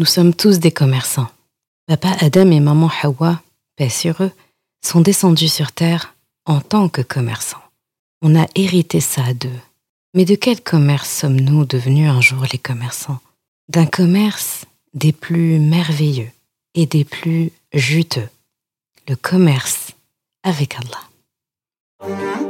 Nous sommes tous des commerçants. Papa Adam et maman Hawa, paix sur eux, sont descendus sur terre en tant que commerçants. On a hérité ça d'eux. Mais de quel commerce sommes-nous devenus un jour les commerçants? D'un commerce des plus merveilleux et des plus juteux. Le commerce avec Allah.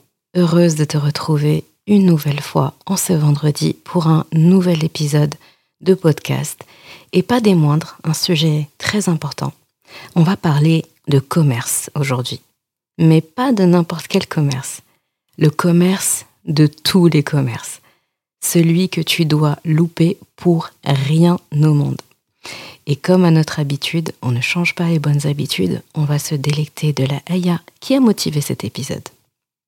heureuse de te retrouver une nouvelle fois en ce vendredi pour un nouvel épisode de podcast et pas des moindres, un sujet très important. On va parler de commerce aujourd'hui, mais pas de n'importe quel commerce. Le commerce de tous les commerces, celui que tu dois louper pour rien au monde. Et comme à notre habitude, on ne change pas les bonnes habitudes, on va se délecter de la Aya qui a motivé cet épisode.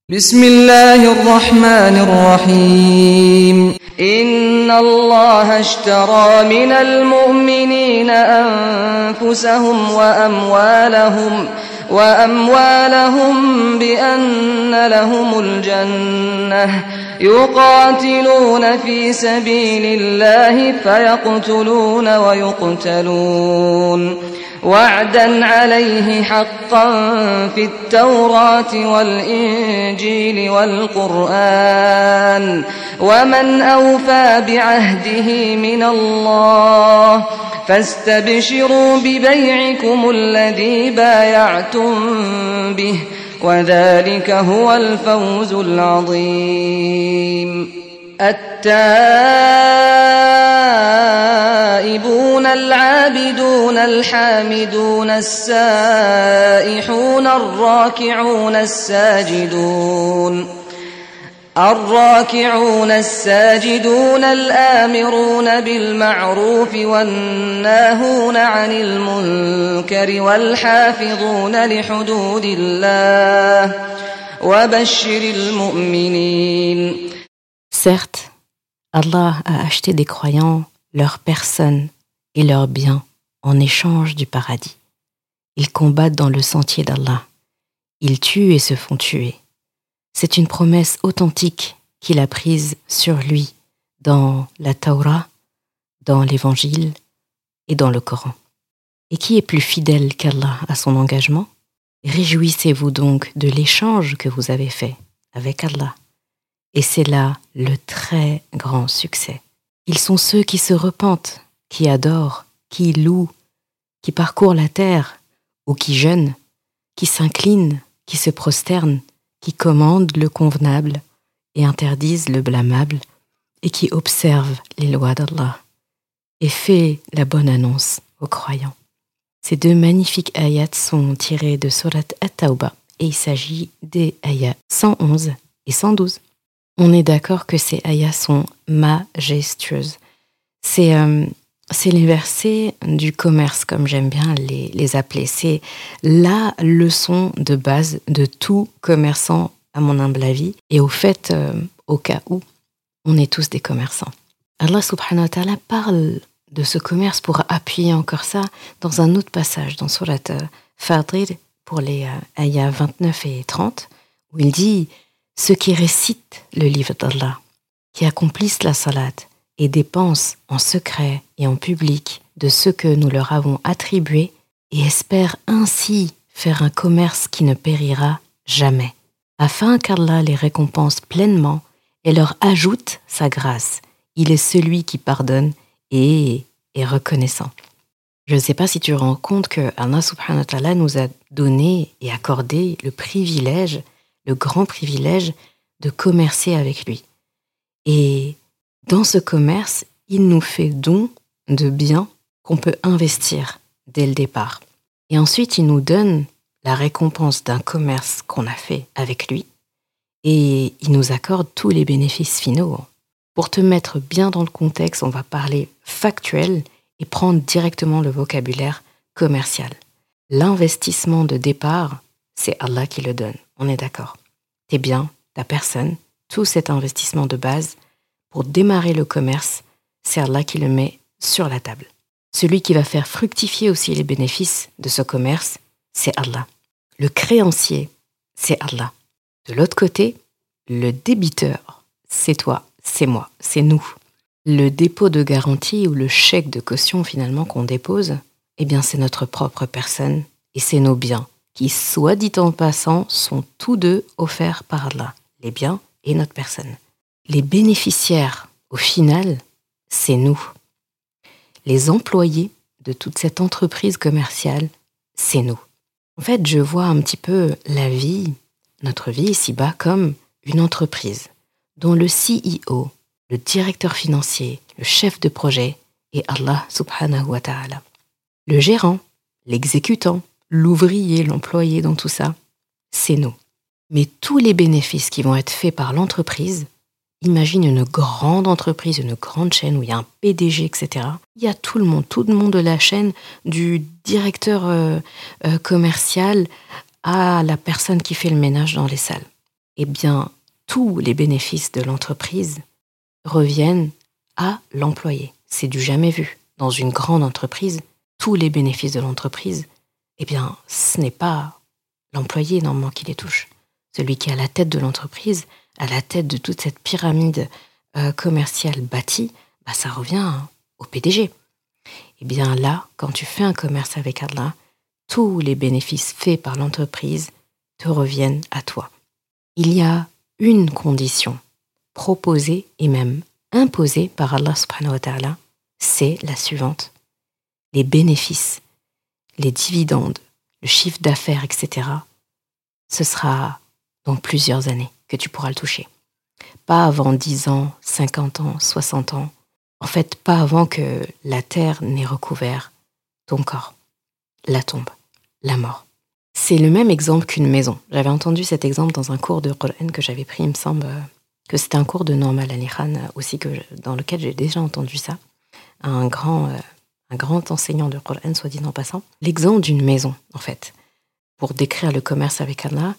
بسم الله الرحمن الرحيم إن الله اشترى من المؤمنين أنفسهم وأموالهم وأموالهم بأن لهم الجنة يقاتلون في سبيل الله فيقتلون ويقتلون وعدا عليه حقا في التوراة والإنجيل والقرآن ومن أوفى بعهده من الله فاستبشروا ببيعكم الذي بايعتم به وذلك هو الفوز العظيم التائبون العابدون الحامدون السائحون الراكعون الساجدون. الراكعون الساجدون الآمرون بالمعروف والناهون عن المنكر والحافظون لحدود الله وبشر المؤمنين. Certes, Allah a acheté des croyants leur personne et leurs biens en échange du paradis. Ils combattent dans le sentier d'Allah. Ils tuent et se font tuer. C'est une promesse authentique qu'il a prise sur lui dans la Torah, dans l'Évangile et dans le Coran. Et qui est plus fidèle qu'Allah à son engagement? Réjouissez-vous donc de l'échange que vous avez fait avec Allah. Et c'est là le très grand succès. Ils sont ceux qui se repentent, qui adorent, qui louent, qui parcourent la terre, ou qui jeûnent, qui s'inclinent, qui se prosternent, qui commandent le convenable et interdisent le blâmable, et qui observent les lois d'Allah, et fait la bonne annonce aux croyants. Ces deux magnifiques ayats sont tirés de Surat At-Tawbah, et il s'agit des ayats 111 et 112. On est d'accord que ces ayats sont majestueuses. C'est euh, les versets du commerce, comme j'aime bien les, les appeler. C'est la leçon de base de tout commerçant, à mon humble avis, et au fait, euh, au cas où, on est tous des commerçants. Allah subhanahu wa ta'ala parle de ce commerce pour appuyer encore ça dans un autre passage, dans Surat euh, Fadrir, pour les ayats 29 et 30, où il dit ceux qui récitent le livre d'Allah, qui accomplissent la salat et dépensent en secret et en public de ce que nous leur avons attribué et espèrent ainsi faire un commerce qui ne périra jamais, afin qu'Allah les récompense pleinement et leur ajoute sa grâce. Il est celui qui pardonne et est reconnaissant. Je ne sais pas si tu rends compte que Allah nous a donné et accordé le privilège, le grand privilège de commercer avec lui. Et dans ce commerce, il nous fait don de biens qu'on peut investir dès le départ. Et ensuite, il nous donne la récompense d'un commerce qu'on a fait avec lui et il nous accorde tous les bénéfices finaux. Pour te mettre bien dans le contexte, on va parler factuel et prendre directement le vocabulaire commercial. L'investissement de départ, c'est Allah qui le donne, on est d'accord. Tes biens, ta personne, tout cet investissement de base, pour démarrer le commerce, c'est Allah qui le met sur la table. Celui qui va faire fructifier aussi les bénéfices de ce commerce, c'est Allah. Le créancier, c'est Allah. De l'autre côté, le débiteur, c'est toi, c'est moi, c'est nous. Le dépôt de garantie ou le chèque de caution finalement qu'on dépose, eh bien c'est notre propre personne et c'est nos biens qui, soit dit en passant, sont tous deux offerts par Allah, les biens et notre personne. Les bénéficiaires, au final, c'est nous. Les employés de toute cette entreprise commerciale, c'est nous. En fait, je vois un petit peu la vie, notre vie ici-bas, comme une entreprise dont le CEO, le directeur financier, le chef de projet est Allah subhanahu wa ta'ala. Le gérant, l'exécutant, l'ouvrier, l'employé dans tout ça, c'est nous. Mais tous les bénéfices qui vont être faits par l'entreprise, imagine une grande entreprise, une grande chaîne où il y a un PDG, etc. Il y a tout le monde, tout le monde de la chaîne, du directeur euh, euh, commercial à la personne qui fait le ménage dans les salles. Eh bien, tous les bénéfices de l'entreprise reviennent à l'employé. C'est du jamais vu. Dans une grande entreprise, tous les bénéfices de l'entreprise, eh bien, ce n'est pas l'employé normalement qui les touche. Celui qui est à la tête de l'entreprise, à la tête de toute cette pyramide euh, commerciale bâtie, bah, ça revient au PDG. Eh bien là, quand tu fais un commerce avec Allah, tous les bénéfices faits par l'entreprise te reviennent à toi. Il y a une condition proposée et même imposée par Allah c'est la suivante. Les bénéfices, les dividendes, le chiffre d'affaires, etc., ce sera dans plusieurs années que tu pourras le toucher. Pas avant 10 ans, 50 ans, 60 ans. En fait, pas avant que la terre n'ait recouvert ton corps, la tombe, la mort. C'est le même exemple qu'une maison. J'avais entendu cet exemple dans un cours de Qur'an que j'avais pris, il me semble que c'était un cours de Normal Ali Khan aussi, que dans lequel j'ai déjà entendu ça. Un grand, euh, un grand enseignant de Qur'an, soit dit en passant. L'exemple d'une maison, en fait, pour décrire le commerce avec Allah.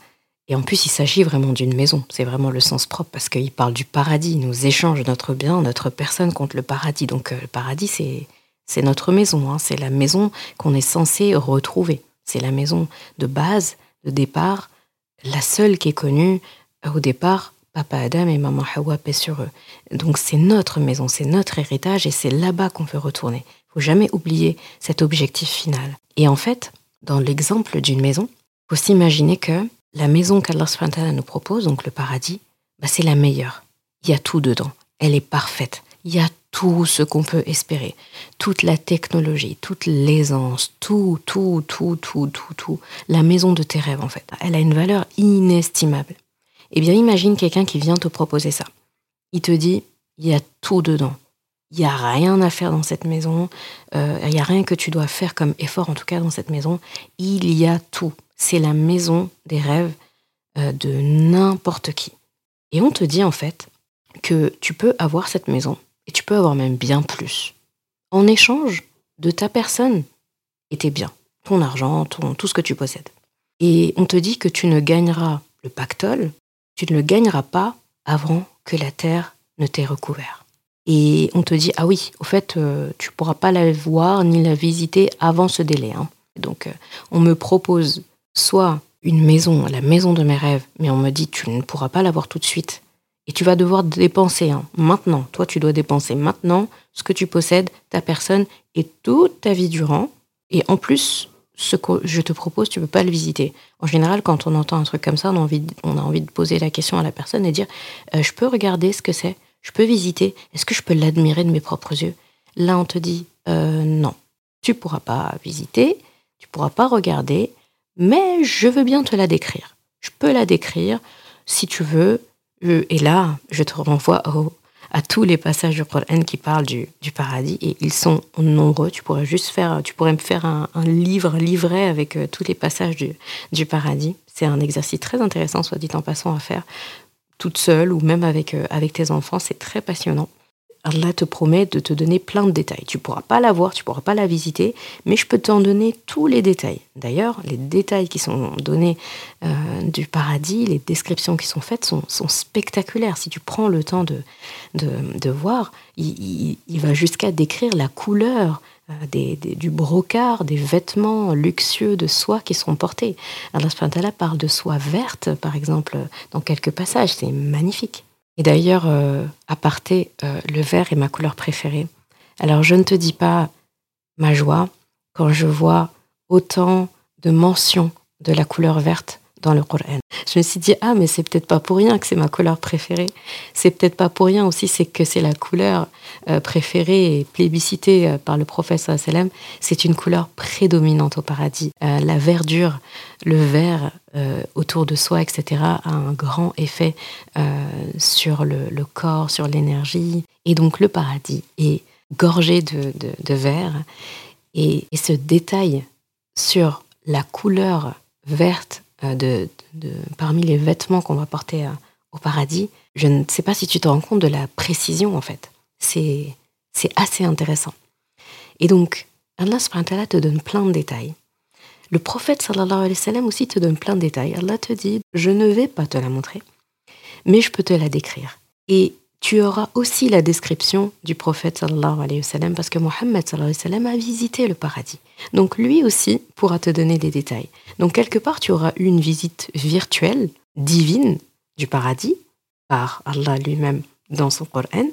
Et en plus, il s'agit vraiment d'une maison. C'est vraiment le sens propre parce qu'il parle du paradis. Il nous échange notre bien, notre personne contre le paradis. Donc, euh, le paradis, c'est, c'est notre maison. Hein. C'est la maison qu'on est censé retrouver. C'est la maison de base, de départ, la seule qui est connue euh, au départ, Papa Adam et Maman Hawa, paix sur eux. Donc c'est notre maison, c'est notre héritage et c'est là-bas qu'on veut retourner. Faut jamais oublier cet objectif final. Et en fait, dans l'exemple d'une maison, faut s'imaginer que la maison qu'Allah nous propose, donc le paradis, bah c'est la meilleure. Il y a tout dedans. Elle est parfaite. Il y a tout ce qu'on peut espérer, toute la technologie, toute l'aisance, tout, tout, tout, tout, tout, tout, la maison de tes rêves en fait. Elle a une valeur inestimable. Eh bien, imagine quelqu'un qui vient te proposer ça. Il te dit, il y a tout dedans. Il n'y a rien à faire dans cette maison. Euh, il n'y a rien que tu dois faire comme effort, en tout cas dans cette maison. Il y a tout. C'est la maison des rêves euh, de n'importe qui. Et on te dit en fait que tu peux avoir cette maison et tu peux avoir même bien plus. En échange de ta personne et tes biens, ton argent, tout ce que tu possèdes. Et on te dit que tu ne gagneras le pactole, tu ne le gagneras pas avant que la terre ne t'ait recouvert. Et on te dit, ah oui, au fait, euh, tu ne pourras pas la voir ni la visiter avant ce délai. Hein. Donc, euh, on me propose soit une maison, la maison de mes rêves, mais on me dit, tu ne pourras pas la voir tout de suite. Et tu vas devoir dépenser hein, maintenant. Toi, tu dois dépenser maintenant ce que tu possèdes, ta personne et toute ta vie durant. Et en plus, ce que je te propose, tu peux pas le visiter. En général, quand on entend un truc comme ça, on a envie de, on a envie de poser la question à la personne et dire euh, Je peux regarder ce que c'est? Je peux visiter Est-ce que je peux l'admirer de mes propres yeux? Là, on te dit euh, Non, tu pourras pas visiter, tu pourras pas regarder, mais je veux bien te la décrire. Je peux la décrire si tu veux. Et là, je te renvoie à tous les passages du Coran qui parlent du, paradis et ils sont nombreux. Tu pourrais juste faire, tu pourrais me faire un, livre, livré avec euh, tous les passages du paradis. C'est un exercice très intéressant, soit dit en passant, à faire toute seule ou même avec, euh, avec tes enfants. C'est très passionnant. Allah te promet de te donner plein de détails. Tu pourras pas la voir, tu pourras pas la visiter, mais je peux t'en donner tous les détails. D'ailleurs, les détails qui sont donnés euh, du paradis, les descriptions qui sont faites sont, spectaculaires. Si tu prends le temps de, de, voir, il, va jusqu'à décrire la couleur euh, du brocart, des vêtements luxueux de soie qui sont portés. Allah parle de soie verte, par exemple, dans quelques passages. C'est magnifique. Et d'ailleurs, euh, à parté, euh, le vert est ma couleur préférée. Alors je ne te dis pas ma joie quand je vois autant de mentions de la couleur verte dans le Coran. Je me suis dit, ah, mais c'est peut-être pas pour rien que c'est ma couleur préférée. C'est peut-être pas pour rien aussi, c'est que c'est la couleur euh, préférée et plébiscitée euh, par le prophète sallam. C'est une couleur prédominante au paradis. Euh, la verdure, le vert autour de soi, etc., a un grand effet sur le, corps, sur l'énergie. Et donc le paradis est gorgé de, de, vert. Et, et ce détail sur la couleur verte euh, de, parmi les vêtements qu'on va porter euh, au paradis, je ne sais pas si tu te rends compte de la précision en fait. C'est, assez intéressant. Et donc, Allah te donne plein de détails. Le prophète sallallahu alayhi wa sallam aussi te donne plein de détails. Allah te dit, je ne vais pas te la montrer, mais je peux te la décrire. Et tu auras aussi la description du prophète sallallahu alayhi wa sallam parce que Mohammed sallallahu alayhi wa sallam a visité le paradis. Donc lui aussi pourra te donner des détails. Donc quelque part tu auras eu une visite virtuelle, divine du paradis par Allah lui-même dans son Coran.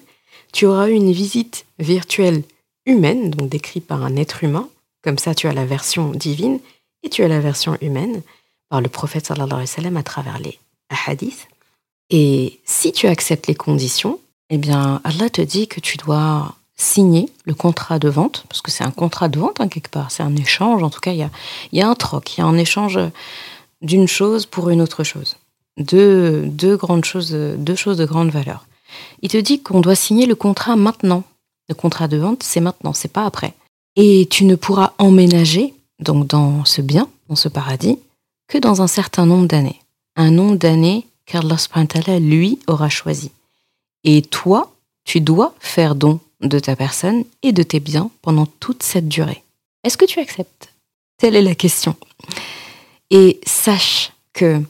Tu auras eu une visite virtuelle humaine, donc décrite par un être humain. Comme ça tu as la version divine et tu as la version humaine par le prophète sallallahu alayhi wa sallam à travers les hadiths. Et si tu acceptes les conditions, eh bien, Allah te dit que tu dois signer le contrat de vente, parce que c'est un contrat de vente, en hein, quelque part, c'est un échange, en tout cas, il y a, y a un troc, il y a un échange d'une chose pour une autre chose. Deux, deux grandes choses, deux choses de grande valeur. Il te dit qu'on doit signer le contrat maintenant. Le contrat de vente, c'est maintenant, c'est pas après. Et tu ne pourras emménager, donc dans ce bien, dans ce paradis, que dans un certain nombre d'années. Un nombre d'années qu'Allah lui aura choisi. Et toi, tu dois faire don de ta personne et de tes biens pendant toute cette durée. Est-ce que tu acceptes? Telle est la question. Et sache que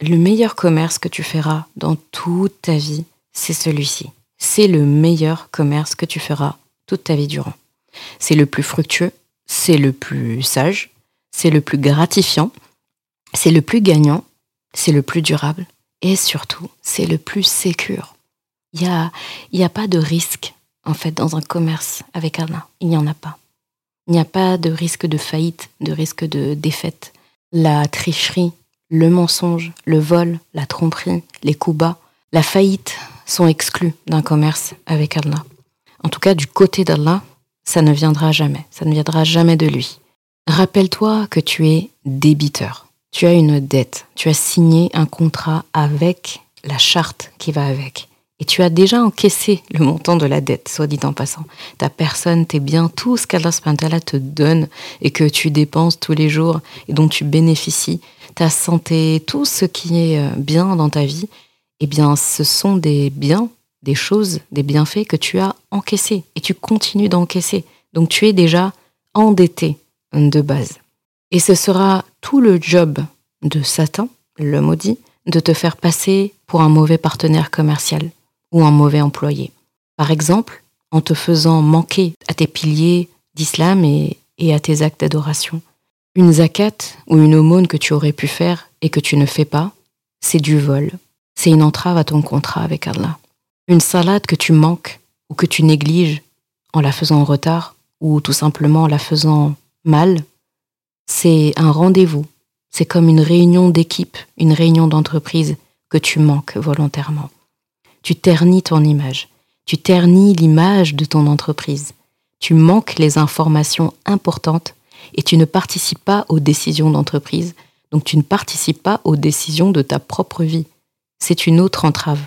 le meilleur commerce que tu feras dans toute ta vie, c'est celui-ci. C'est le meilleur commerce que tu feras toute ta vie durant. C'est le plus fructueux, c'est le plus sage, c'est le plus gratifiant, c'est le plus gagnant, c'est le plus durable et surtout, c'est le plus sécure. Il n'y a, y a pas de risque, en fait, dans un commerce avec Allah. Il n'y en a pas. Il n'y a pas de risque de faillite, de risque de défaite. La tricherie, le mensonge, le vol, la tromperie, les coups bas, la faillite sont exclus d'un commerce avec Allah. En tout cas, du côté d'Allah, ça ne viendra jamais. Ça ne viendra jamais de lui. Rappelle-toi que tu es débiteur tu as une dette, tu as signé un contrat avec la charte qui va avec. Et tu as déjà encaissé le montant de la dette, soit dit en passant. Ta personne, tes biens, tout ce qu'Allah te donne et que tu dépenses tous les jours et dont tu bénéficies, ta santé, tout ce qui est euh, bien dans ta vie, eh bien, ce sont des biens, des choses, des bienfaits que tu as encaissés et tu continues d'encaisser. Donc tu es déjà endetté de base. Et ce sera tout le job de Satan, le maudit, de te faire passer pour un mauvais partenaire commercial ou un mauvais employé. Par exemple, en te faisant manquer à tes piliers d'islam et, à tes actes d'adoration. Une zakat ou une aumône que tu aurais pu faire et que tu ne fais pas, c'est du vol. c'est une entrave à ton contrat avec Allah. Une salade que tu manques ou que tu négliges en la faisant en retard ou tout simplement en la faisant mal, c'est un rendez-vous. C'est comme une réunion d'équipe, une réunion d'entreprise que tu manques volontairement. Tu ternis ton image. Tu ternis l'image de ton entreprise. Tu manques les informations importantes et tu ne participes pas aux décisions d'entreprise. Donc tu ne participes pas aux décisions de ta propre vie. C'est une autre entrave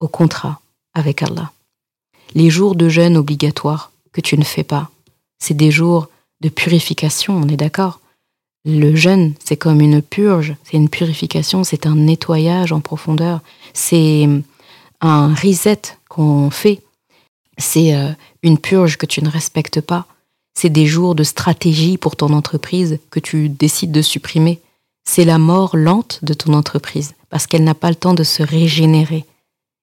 au contrat avec Allah. Les jours de jeûne obligatoires que tu ne fais pas, c'est des jours de purification, on est d'accord Le jeûne, c'est comme une purge, c'est une purification, c'est un nettoyage en profondeur, c'est un reset qu'on fait, c'est euh, une purge que tu ne respectes pas, c'est des jours de stratégie pour ton entreprise que tu décides de supprimer, c'est la mort lente de ton entreprise parce qu'elle n'a pas le temps de se régénérer.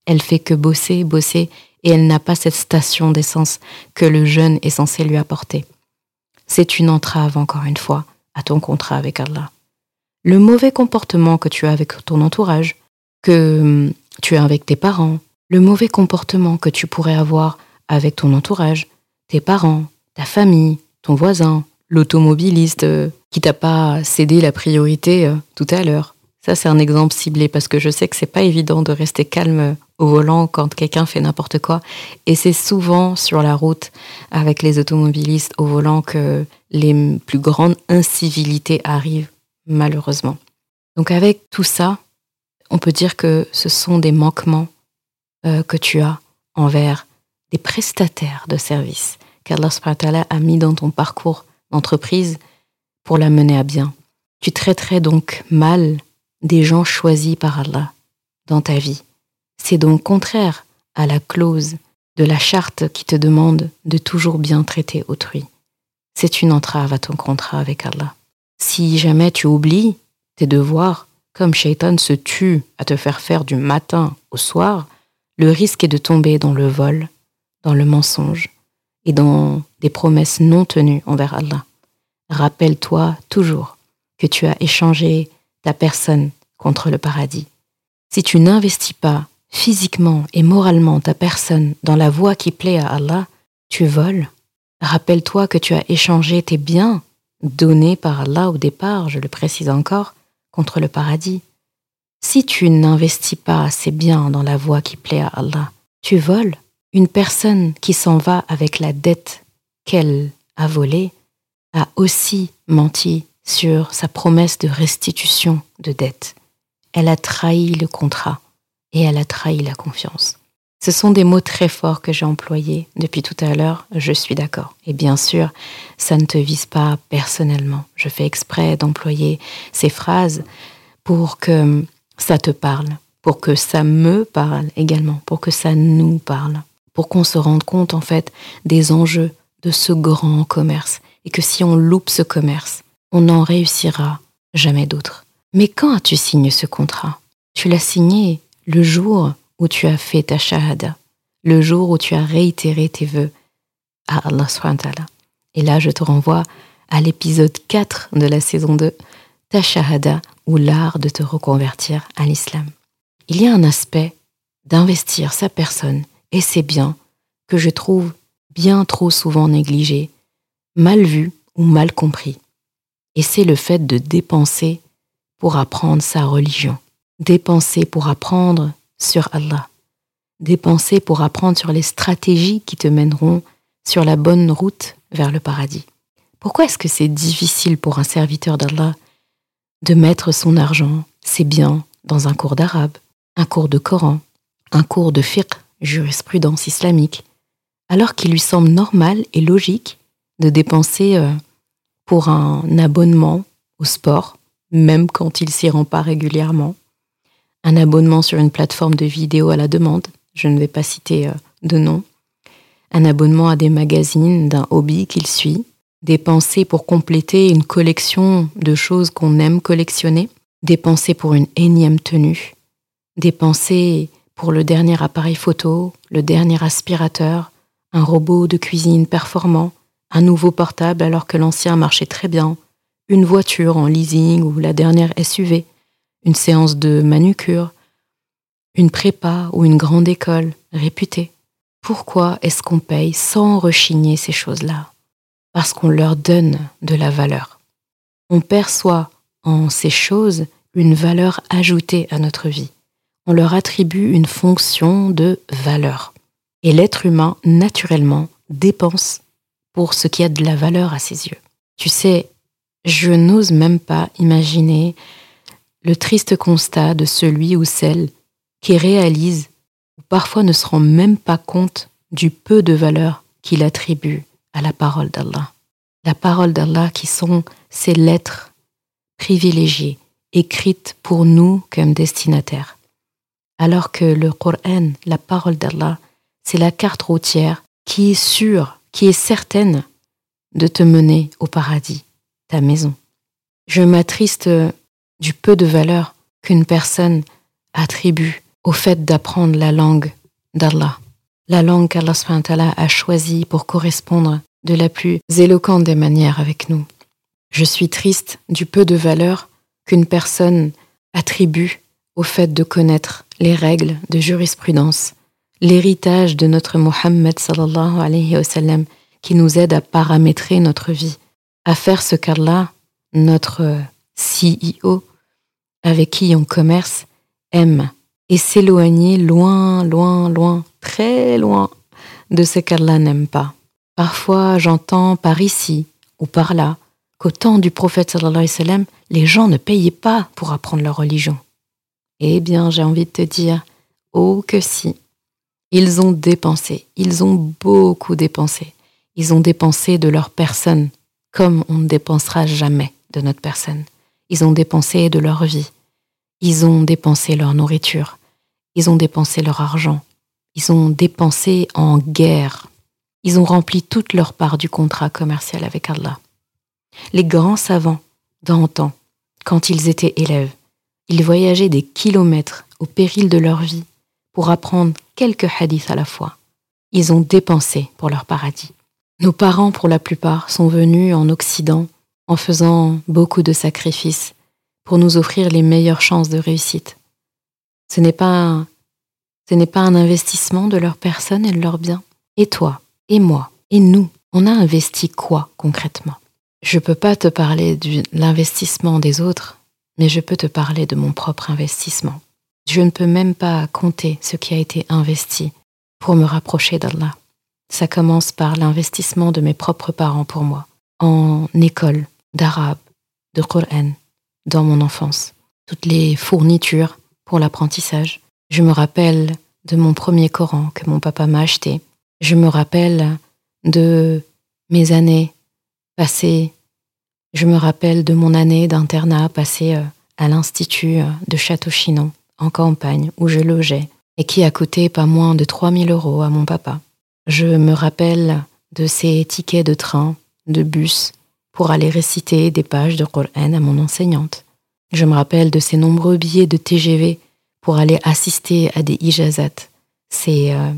Elle fait que bosser, bosser, et elle n'a pas cette station d'essence que le jeûne est censé lui apporter. C'est une entrave, encore une fois, à ton contrat avec Allah. Le mauvais comportement que tu as avec ton entourage, que hum, tu as avec tes parents, le mauvais comportement que tu pourrais avoir avec ton entourage, tes parents, ta famille, ton voisin, l'automobiliste euh, qui t'a pas cédé la priorité euh, tout à l'heure. Ça, c'est un exemple ciblé parce que je sais que c'est pas évident de rester calme au volant quand quelqu'un fait n'importe quoi. Et c'est souvent sur la route avec les automobilistes au volant que les plus grandes incivilités arrivent, malheureusement. Donc avec tout ça, on peut dire que ce sont des manquements euh, que tu as envers des prestataires de services qu'Allah a mis dans ton parcours d'entreprise pour la mener à bien. Tu traiterais donc mal des gens choisis par Allah dans ta vie. C'est donc contraire à la clause de la charte qui te demande de toujours bien traiter autrui. C'est une entrave à ton contrat avec Allah. Si jamais tu oublies tes devoirs, comme Shaitan se tue à te faire faire du matin au soir, le risque est de tomber dans le vol, dans le mensonge et dans des promesses non tenues envers Allah. Rappelle-toi toujours que tu as échangé ta personne contre le paradis. Si tu n'investis pas physiquement et moralement ta personne dans la voie qui plaît à Allah, tu voles. Rappelle-toi que tu as échangé tes biens donnés par Allah au départ, je le précise encore, contre le paradis. Si tu n'investis pas ces biens dans la voie qui plaît à Allah, tu voles. Une personne qui s'en va avec la dette qu'elle a volée a aussi menti sur sa promesse de restitution de dette. Elle a trahi le contrat et elle a trahi la confiance. Ce sont des mots très forts que j'ai employés depuis tout à l'heure, je suis d'accord. Et bien sûr, ça ne te vise pas personnellement. Je fais exprès d'employer ces phrases pour que ça te parle, pour que ça me parle également, pour que ça nous parle, pour qu'on se rende compte en fait des enjeux de ce grand commerce et que si on loupe ce commerce, on n'en réussira jamais d'autre. Mais quand as-tu signé ce contrat? Tu l'as signé le jour où tu as fait ta shahada, le jour où tu as réitéré tes vœux à Allah Et là, je te renvoie à l'épisode 4 de la saison 2, ta shahada ou l'art de te reconvertir à l'islam. Il y a un aspect d'investir sa personne et ses biens que je trouve bien trop souvent négligé, mal vu ou mal compris. Et c'est le fait de dépenser pour apprendre sa religion dépenser pour apprendre sur Allah, dépenser pour apprendre sur les stratégies qui te mèneront sur la bonne route vers le paradis. Pourquoi est-ce que c'est difficile pour un serviteur d'Allah de mettre son argent, ses biens, dans un cours d'arabe, un cours de Coran, un cours de fiqh, jurisprudence islamique, alors qu'il lui semble normal et logique de dépenser euh, pour un abonnement au sport, même quand il s'y rend pas régulièrement, un abonnement sur une plateforme de vidéo à la demande, je ne vais pas citer euh, de nom, un abonnement à des magazines d'un hobby qu'il suit, dépenser pour compléter une collection de choses qu'on aime collectionner, dépenser pour une énième tenue, dépenser pour le dernier appareil photo, le dernier aspirateur, un robot de cuisine performant, un nouveau portable alors que l'ancien marchait très bien, une voiture en leasing ou la dernière SUV, une séance de manucure, une prépa ou une grande école réputée. Pourquoi est-ce qu'on paye sans rechigner ces choses-là? Parce qu'on leur donne de la valeur. On perçoit en ces choses une valeur ajoutée à notre vie. On leur attribue une fonction de valeur. Et l'être humain, naturellement, dépense pour ce qui a de la valeur à ses yeux. Tu sais, je n'ose même pas imaginer le triste constat de celui ou celle qui réalise ou parfois ne se rend même pas compte du peu de valeur qu'il attribue à la parole d'Allah. La parole d'Allah qui sont ces lettres privilégiées, écrites pour nous comme destinataires. Alors que le Coran, la parole d'Allah, c'est la carte routière qui est sûre, qui est certaine de te mener au paradis, ta maison. Je m'attriste du peu de valeur qu'une personne attribue au fait d'apprendre la langue d'Allah, la langue qu'Allah a choisie pour correspondre de la plus éloquente des manières avec nous. Je suis triste du peu de valeur qu'une personne attribue au fait de connaître les règles de jurisprudence, l'héritage de notre Mohammed sallallahu alayhi qui nous aide à paramétrer notre vie, à faire ce qu'Allah, notre CEO, avec qui on commerce, aime et s'éloigner loin, loin, loin, très loin de ce qu'Allah n'aime pas. Parfois, j'entends par ici ou par là qu'au temps du prophète sallallahu alayhi wa sallam, les gens ne payaient pas pour apprendre leur religion. Eh bien, j'ai envie de te dire, oh que si. Ils ont dépensé, ils ont beaucoup dépensé. Ils ont dépensé de leur personne, comme on ne dépensera jamais de notre personne. Ils ont dépensé de leur vie. Ils ont dépensé leur nourriture. Ils ont dépensé leur argent. Ils ont dépensé en guerre. Ils ont rempli toute leur part du contrat commercial avec Allah. Les grands savants d'antan, quand ils étaient élèves, ils voyageaient des kilomètres au péril de leur vie pour apprendre quelques hadiths à la fois. Ils ont dépensé pour leur paradis. Nos parents, pour la plupart, sont venus en Occident en faisant beaucoup de sacrifices pour nous offrir les meilleures chances de réussite. Ce n'est pas ce n'est pas un investissement de leur personne et de leurs biens. Et toi, et moi, et nous, on a investi quoi concrètement? Je ne peux pas te parler de l'investissement des autres, mais je peux te parler de mon propre investissement. Je ne peux même pas compter ce qui a été investi pour me rapprocher d'Allah. Ça commence par l'investissement de mes propres parents pour moi, en école d'arabe, de Coran, dans mon enfance. Toutes les fournitures pour l'apprentissage. Je me rappelle de mon premier Coran que mon papa m'a acheté. Je me rappelle de mes années passées. Je me rappelle de mon année d'internat passée euh, à l'Institut euh, de Château-Chinon, en campagne, où je logeais, et qui a coûté pas moins de 3000 euros à mon papa. Je me rappelle de ces tickets de train, de bus, pour aller réciter des pages de Coran à mon enseignante. Je me rappelle de ces nombreux billets de TGV pour aller assister à des ijazat. C'est euh,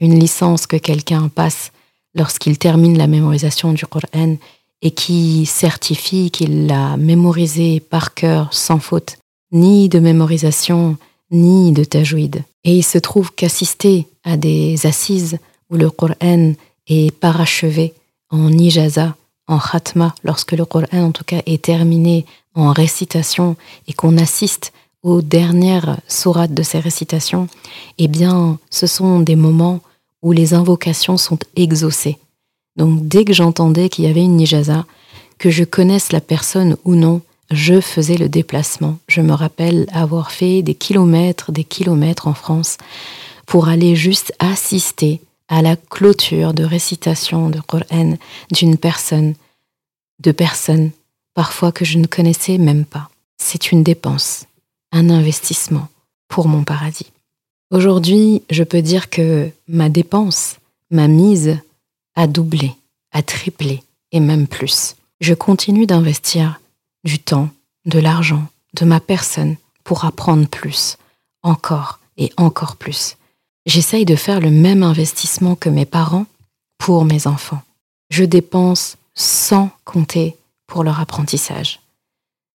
une licence que quelqu'un passe lorsqu'il termine la mémorisation du Coran et qui certifie qu'il l'a mémorisé par cœur sans faute, ni de mémorisation, ni de tajouid. Et il se trouve qu'assister à des assises où le Coran est parachevé en ijaza, en khatma, lorsque le Coran en tout cas est terminé en récitation et qu'on assiste aux dernières sourates de ces récitations, eh bien, ce sont des moments où les invocations sont exaucées. Donc, dès que j'entendais qu'il y avait une nijaza, que je connaisse la personne ou non, je faisais le déplacement. Je me rappelle avoir fait des kilomètres, des kilomètres en France pour aller juste assister à la clôture de récitation de Coran d'une personne, de personnes, parfois que je ne connaissais même pas. C'est une dépense, un investissement pour mon paradis. Aujourd'hui, je peux dire que ma dépense, ma mise a doublé, a triplé et même plus. Je continue d'investir du temps, de l'argent, de ma personne pour apprendre plus, encore et encore plus. J'essaye de faire le même investissement que mes parents pour mes enfants. Je dépense sans compter pour leur apprentissage.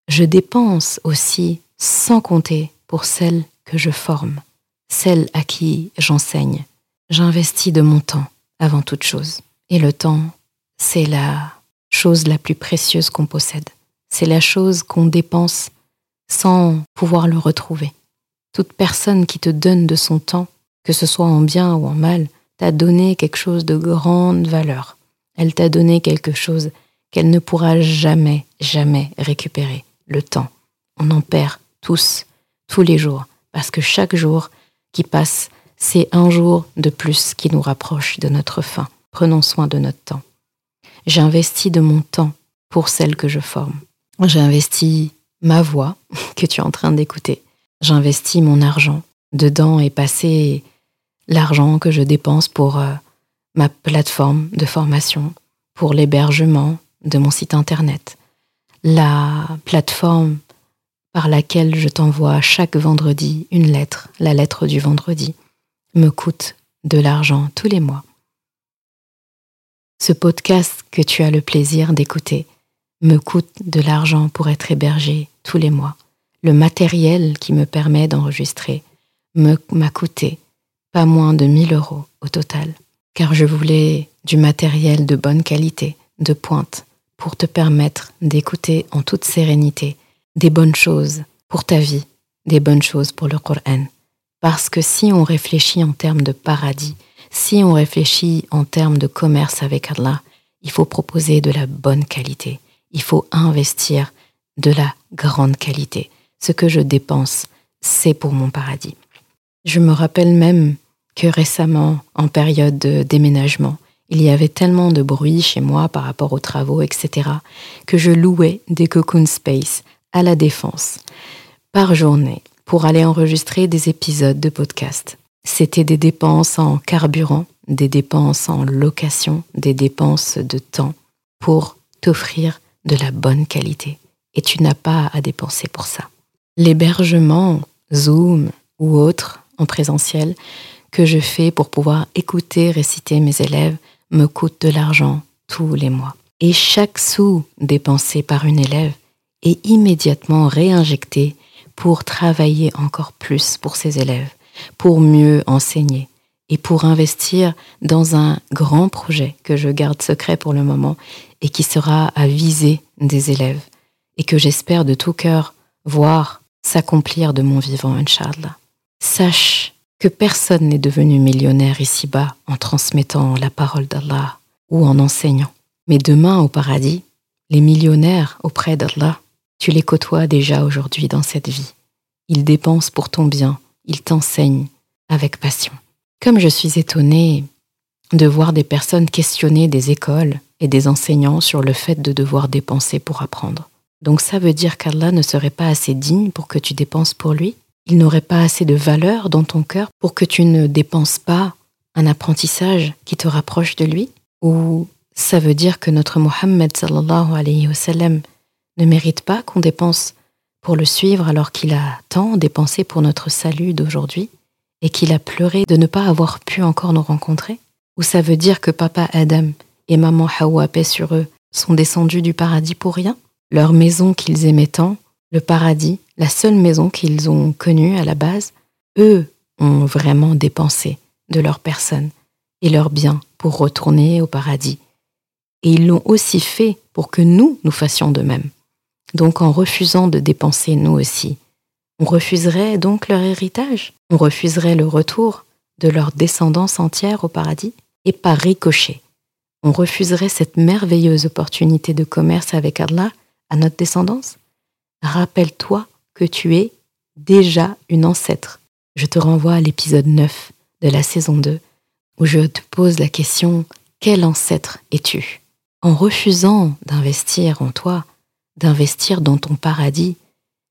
Je dépense aussi sans compter pour celles que je forme, celle à qui j'enseigne. J'investis de mon temps avant toute chose. Et le temps, c'est la chose la plus précieuse qu'on possède. C'est la chose qu'on dépense sans pouvoir le retrouver. Toute personne qui te donne de son temps, que ce soit en bien ou en mal, t'a donné quelque chose de grande valeur. Elle t'a donné quelque chose qu'elle ne pourra jamais, jamais récupérer. Le temps. On en perd tous, tous les jours, parce que chaque jour qui passe, c'est un jour de plus qui nous rapproche de notre fin. Prenons soin de notre temps. J'investis de mon temps pour celle que je forme. J'investis ma voix que tu es en train d'écouter. J'investis mon argent. Dedans est passé l'argent que je dépense pour euh, ma plateforme de formation, pour l'hébergement de mon site internet, la plateforme par laquelle je t'envoie chaque vendredi une lettre, la lettre du vendredi, me coûte de l'argent tous les mois. Ce podcast que tu as le plaisir d'écouter me coûte de l'argent pour être hébergé tous les mois. Le matériel qui me permet d'enregistrer m'a coûté pas moins de 1000 euros au total, car je voulais du matériel de bonne qualité, de pointe, pour te permettre d'écouter en toute sérénité des bonnes choses pour ta vie, des bonnes choses pour le Coran. Parce que si on réfléchit en termes de paradis, si on réfléchit en termes de commerce avec Allah, il faut proposer de la bonne qualité. Il faut investir de la grande qualité. Ce que je dépense, c'est pour mon paradis. Je me rappelle même que récemment, en période de déménagement, il y avait tellement de bruit chez moi par rapport aux travaux, etc., que je louais des cocoon space à la défense par journée pour aller enregistrer des épisodes de podcast. C'était des dépenses en carburant, des dépenses en location, des dépenses de temps pour t'offrir de la bonne qualité. Et tu n'as pas à dépenser pour ça. L'hébergement, Zoom ou autre en présentiel que je fais pour pouvoir écouter réciter mes élèves me coûte de l'argent tous les mois. Et chaque sou dépensé par une élève est immédiatement réinjecté pour travailler encore plus pour ses élèves, pour mieux enseigner et pour investir dans un grand projet que je garde secret pour le moment et qui sera à viser des élèves et que j'espère de tout cœur voir s'accomplir de mon vivant, Inch'Allah. Sache que personne n'est devenu millionnaire ici-bas en transmettant la parole d'Allah ou en enseignant. Mais demain au paradis, les millionnaires auprès d'Allah, tu les côtoies déjà aujourd'hui dans cette vie. Ils dépensent pour ton bien, ils t'enseignent avec passion. Comme je suis étonnée de voir des personnes questionner des écoles et des enseignants sur le fait de devoir dépenser pour apprendre. Donc ça veut dire qu'Allah ne serait pas assez digne pour que tu dépenses pour lui? Il n'aurait pas assez de valeur dans ton cœur pour que tu ne dépenses pas un apprentissage qui te rapproche de lui? Ou ça veut dire que notre Mohammed sallallahu alayhi wa sallam ne mérite pas qu'on dépense pour le suivre alors qu'il a tant dépensé pour notre salut d'aujourd'hui et qu'il a pleuré de ne pas avoir pu encore nous rencontrer? Ou ça veut dire que papa Adam et maman Hawa, paix sur eux, sont descendus du paradis pour rien? Leur maison qu'ils aimaient tant, le paradis, la seule maison qu'ils ont connue à la base, eux ont vraiment dépensé de leur personne et leurs biens pour retourner au paradis. Et ils l'ont aussi fait pour que nous, nous fassions de même. Donc en refusant de dépenser nous aussi, on refuserait donc leur héritage, on refuserait le retour de leur descendance entière au paradis, et par ricochet, on refuserait cette merveilleuse opportunité de commerce avec Allah à notre descendance Rappelle-toi que tu es déjà une ancêtre. Je te renvoie à l'épisode 9 de la saison 2 où je te pose la question quel ancêtre es-tu? En refusant d'investir en toi, d'investir dans ton paradis,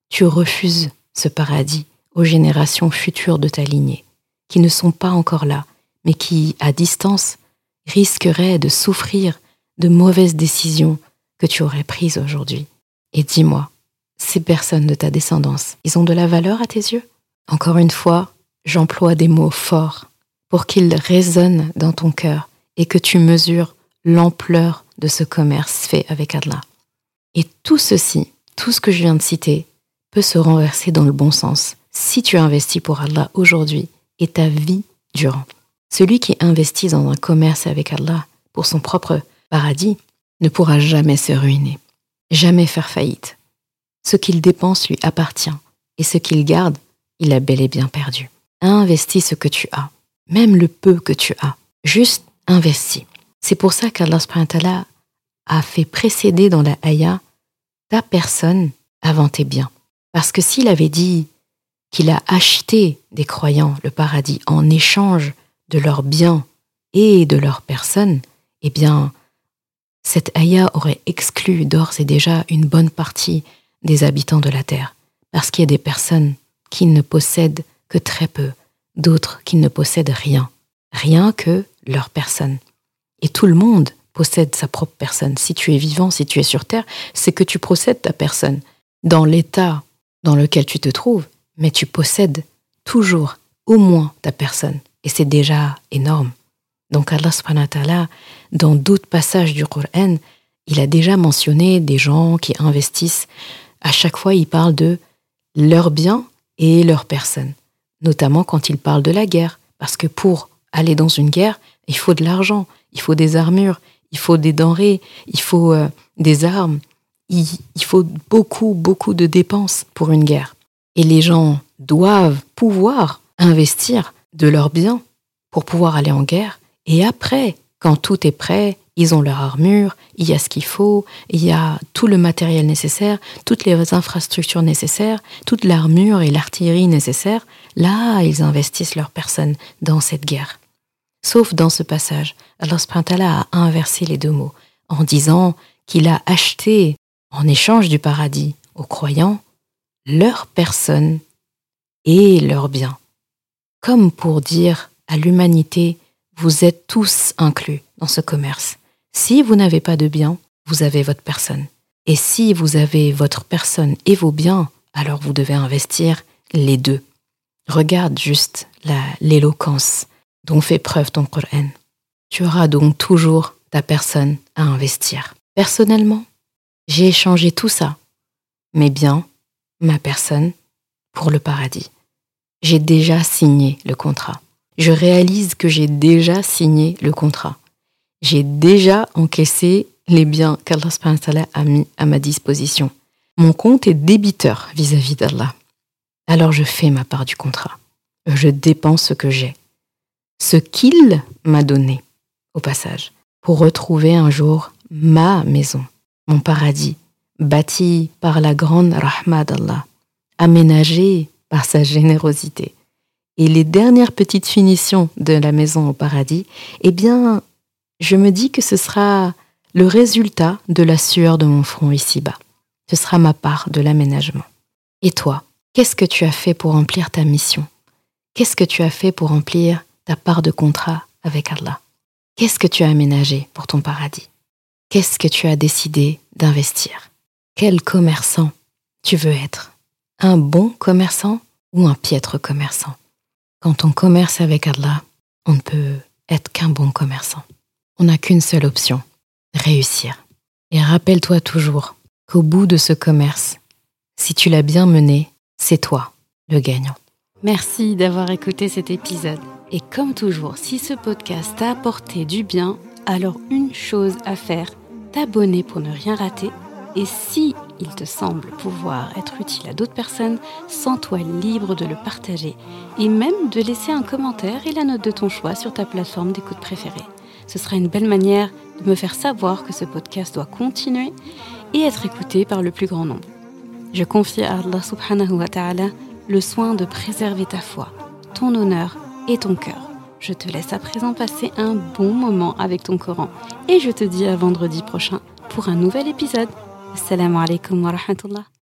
tu refuses ce paradis aux générations futures de ta lignée, qui ne sont pas encore là, mais qui, à distance, risqueraient de souffrir de mauvaises décisions que tu aurais prises aujourd'hui. Et dis-moi, ces personnes de ta descendance, ils ont de la valeur à tes yeux? Encore une fois, j'emploie des mots forts pour qu'ils résonnent dans ton cœur et que tu mesures l'ampleur de ce commerce fait avec Allah. Et tout ceci, tout ce que je viens de citer, peut se renverser dans le bon sens si tu investis pour Allah aujourd'hui et ta vie durant. Celui qui investit dans un commerce avec Allah pour son propre paradis ne pourra jamais se ruiner, jamais faire faillite. Ce qu'il dépense lui appartient et ce qu'il garde, il a bel et bien perdu. Investis ce que tu as, même le peu que tu as. Juste investis. C'est pour ça qu'Allah a fait précéder dans la Haya ta personne avant tes biens. Parce que s'il avait dit qu'il a acheté des croyants le paradis en échange de leurs biens et de leur personne, eh bien, cette Aya aurait exclu d'ores et déjà une bonne partie des habitants de la terre, parce qu'il y a des personnes qui ne possèdent que très peu, d'autres qui ne possèdent rien, rien que leur personne. Et tout le monde possède sa propre personne. Si tu es vivant, si tu es sur Terre, c'est que tu possèdes ta personne dans l'état dans lequel tu te trouves, mais tu possèdes toujours au moins ta personne. Et c'est déjà énorme. Donc Allah subhanahu wa dans d'autres passages du Coran, il a déjà mentionné des gens qui investissent. À chaque fois, il parle de leurs biens et leur personne. Notamment quand il parle de la guerre. Parce que pour aller dans une guerre, il faut de l'argent, il faut des armures, il faut des denrées, il faut euh, des armes, il, il faut beaucoup, beaucoup de dépenses pour une guerre. Et les gens doivent pouvoir investir de leurs biens pour pouvoir aller en guerre. Et après, quand tout est prêt, ils ont leur armure, il y a ce qu'il faut, il y a tout le matériel nécessaire, toutes les infrastructures nécessaires, toute l'armure et l'artillerie nécessaires. Là, ils investissent leur personne dans cette guerre. Sauf dans ce passage, Allah a inversé les deux mots en disant qu'il a acheté, en échange du paradis, aux croyants, leur personne et leurs biens. Comme pour dire à l'humanité, vous êtes tous inclus dans ce commerce. Si vous n'avez pas de biens, vous avez votre personne. Et si vous avez votre personne et vos biens, alors vous devez investir les deux. Regarde juste l'éloquence dont fait preuve ton Coran. Tu auras donc toujours ta personne à investir. Personnellement, j'ai échangé tout ça, mes biens, ma personne, pour le paradis. J'ai déjà signé le contrat. Je réalise que j'ai déjà signé le contrat. J'ai déjà encaissé les biens qu'Allah a mis à ma disposition. Mon compte est débiteur vis-à-vis d'Allah. Alors je fais ma part du contrat. Je dépense ce que j'ai ce qu'il m'a donné, au passage, pour retrouver un jour ma maison, mon paradis, bâti par la grande rahma d'Allah, aménagé par sa générosité. Et les dernières petites finitions de la maison au paradis, eh bien, je me dis que ce sera le résultat de la sueur de mon front ici-bas. Ce sera ma part de l'aménagement. Et toi, qu'est-ce que tu as fait pour remplir ta mission? Qu'est-ce que tu as fait pour remplir ta part de contrat avec Allah? Qu'est-ce que tu as aménagé pour ton paradis? Qu'est-ce que tu as décidé d'investir? Quel commerçant tu veux être? Un bon commerçant ou un piètre commerçant? Quand on commerce avec Allah, on ne peut être qu'un bon commerçant. On n'a qu'une seule option, réussir. Et rappelle-toi toujours qu'au bout de ce commerce, si tu l'as bien mené, c'est toi le gagnant. Merci d'avoir écouté cet épisode. Et comme toujours, si ce podcast t'a apporté du bien, alors une chose à faire, t'abonner pour ne rien rater. Et si il te semble pouvoir être utile à d'autres personnes, sens-toi libre de le partager et même de laisser un commentaire et la note de ton choix sur ta plateforme d'écoute préférée. Ce sera une belle manière de me faire savoir que ce podcast doit continuer et être écouté par le plus grand nombre. Je confie à Allah subhanahu wa ta'ala le soin de préserver ta foi, ton honneur et ton cœur. Je te laisse à présent passer un bon moment avec ton Coran et je te dis à vendredi prochain pour un nouvel épisode. Assalamu alaikum wa rahmatullah.